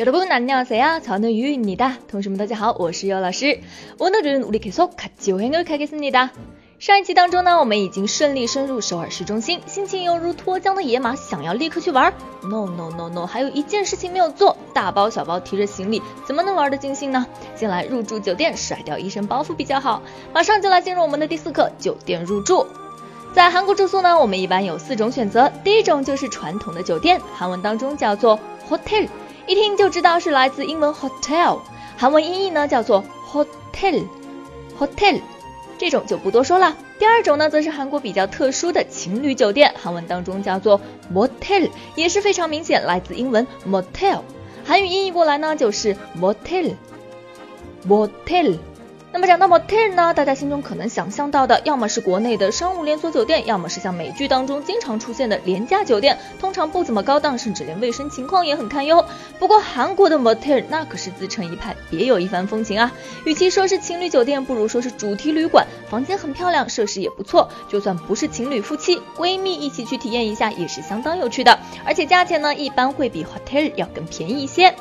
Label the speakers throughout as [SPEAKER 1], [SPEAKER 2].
[SPEAKER 1] 여러분 안녕하세요. 저는 유입니다. 동시们大家好，我是尤老师。오늘은우리계속같이여행을가겠습니다。上一期当中呢，我们已经顺利深入首尔市中心，心情犹如脱缰的野马，想要立刻去玩。No no no no，还有一件事情没有做，大包小包提着行李，怎么能玩得尽兴呢？先来入住酒店，甩掉一身包袱比较好。马上就来进入我们的第四课，酒店入住。在韩国住宿呢，我们一般有四种选择。第一种就是传统的酒店，韩文当中叫做 hotel， 一听就知道是来自英文 hotel，韩文音译呢叫做 hotel，hotel，这种就不多说了。第二种呢，则是韩国比较特殊的情侣酒店，韩文当中叫做 motel，也是非常明显来自英文 motel，韩语音译过来呢就是 motel，motel。那么讲到 motel 呢，大家心中可能想象到的，要么是国内的商务连锁酒店，要么是像美剧当中经常出现的廉价酒店，通常不怎么高档，甚至连卫生情况也很堪忧。不过韩国的 motel 那可是自成一派，别有一番风情啊！与其说是情侣酒店，不如说是主题旅馆，房间很漂亮，设施也不错，就算不是情侣夫妻，闺蜜一起去体验一下也是相当有趣的。而且价钱呢，一般会比 hotel 要更便宜一些。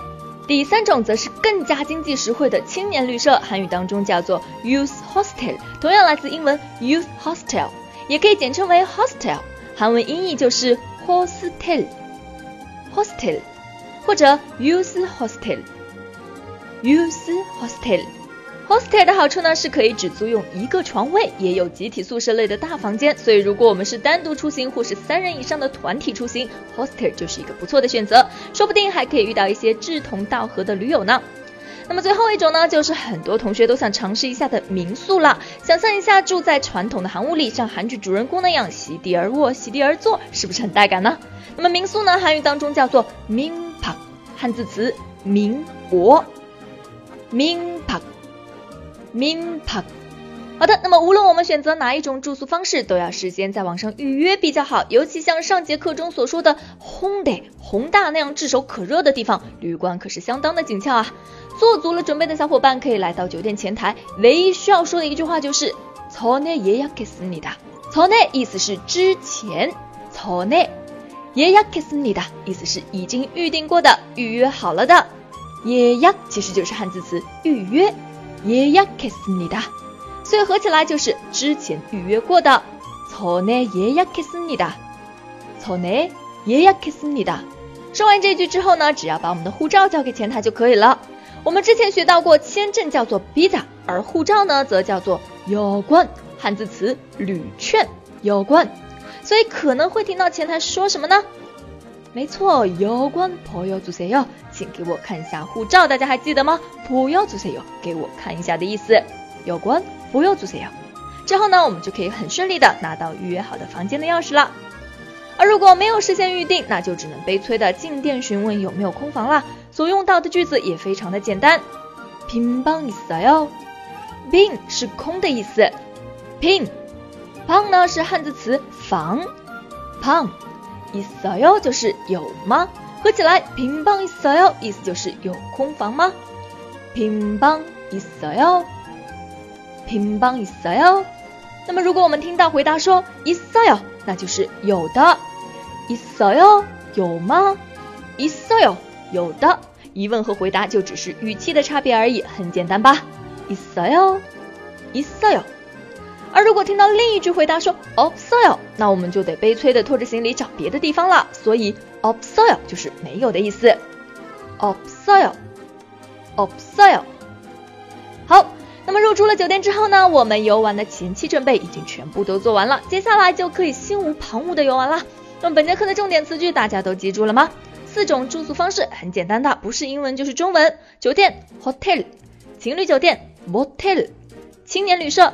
[SPEAKER 1] 第三种则是更加经济实惠的青年旅社，韩语当中叫做 youth hostel，同样来自英文 youth hostel，也可以简称为 hostel，韩文音译就是 hostel，hostel，或者 youth hostel，youth hostel。Hostel 的好处呢，是可以只租用一个床位，也有集体宿舍类的大房间，所以如果我们是单独出行或是三人以上的团体出行，hostel 就是一个不错的选择，说不定还可以遇到一些志同道合的驴友呢。那么最后一种呢，就是很多同学都想尝试一下的民宿了。想象一下住在传统的韩屋里，像韩剧主人公那样席地而卧、席地而坐，是不是很带感呢？那么民宿呢，韩语当中叫做民 박， 汉字词民国，民。民泊。好的，那么无论我们选择哪一种住宿方式，都要事先在网上预约比较好。尤其像上节课中所说的 h o n d a 宏大那样炙手可热的地方，旅馆可是相当的紧俏啊。做足了准备的小伙伴可以来到酒店前台，唯一需要说的一句话就是“早内예약했습니다”。早内意思是之前，早内예약했습니다意思是已经预定过的、预约好了的。也약其实就是汉字词预约。예약했습니 다， 所以合起来就是之前预约过的。전에예약했습니 다， 전에예약했습니 다。 说完这句之后呢，只要把我们的护照交给前台就可以了。我们之前学到过，签证叫做비자， 而护照呢则叫做여 권， 汉字词旅券여 권。 所以可能会听到前台说什么呢？ 没错，여권보여주세 요。 请给我看一下护照，大家还记得吗？不要주세 요， 给我看一下的意思。有关不要주세 요。 之后呢，我们就可以很顺利的拿到预约好的房间的钥匙了。而如果没有事先预定，那就只能悲催的进店询问有没有空房啦。所用到的句子也非常的简单。빈방있어 요。 빈是空的意思。빈 방呢是汉字词房。방 있어요就是有吗？合起来，平방있어 요， 意思就是有空房吗？平방있어 요， 平방있어 요。 那么如果我们听到回答说있어 요， 那就是有的。있어 요， 有吗？있어 요， 有的。疑问和回答就只是语气的差别而已，很简单吧？있어 요， 있어 요。 而如果听到另一句回答说없어 요， 那我们就得悲催的拖着行李找别的地方了。所以。없어요就是没有的意思。없어 요， 없어 요。 好，那么入住了酒店之后呢，我们游玩的前期准备已经全部都做完了，接下来就可以心无旁骛的游玩了。那么本节课的重点词句大家都记住了吗？四种住宿方式很简单的，不是英文就是中文。酒店 hotel，情侣酒店 motel，青年旅社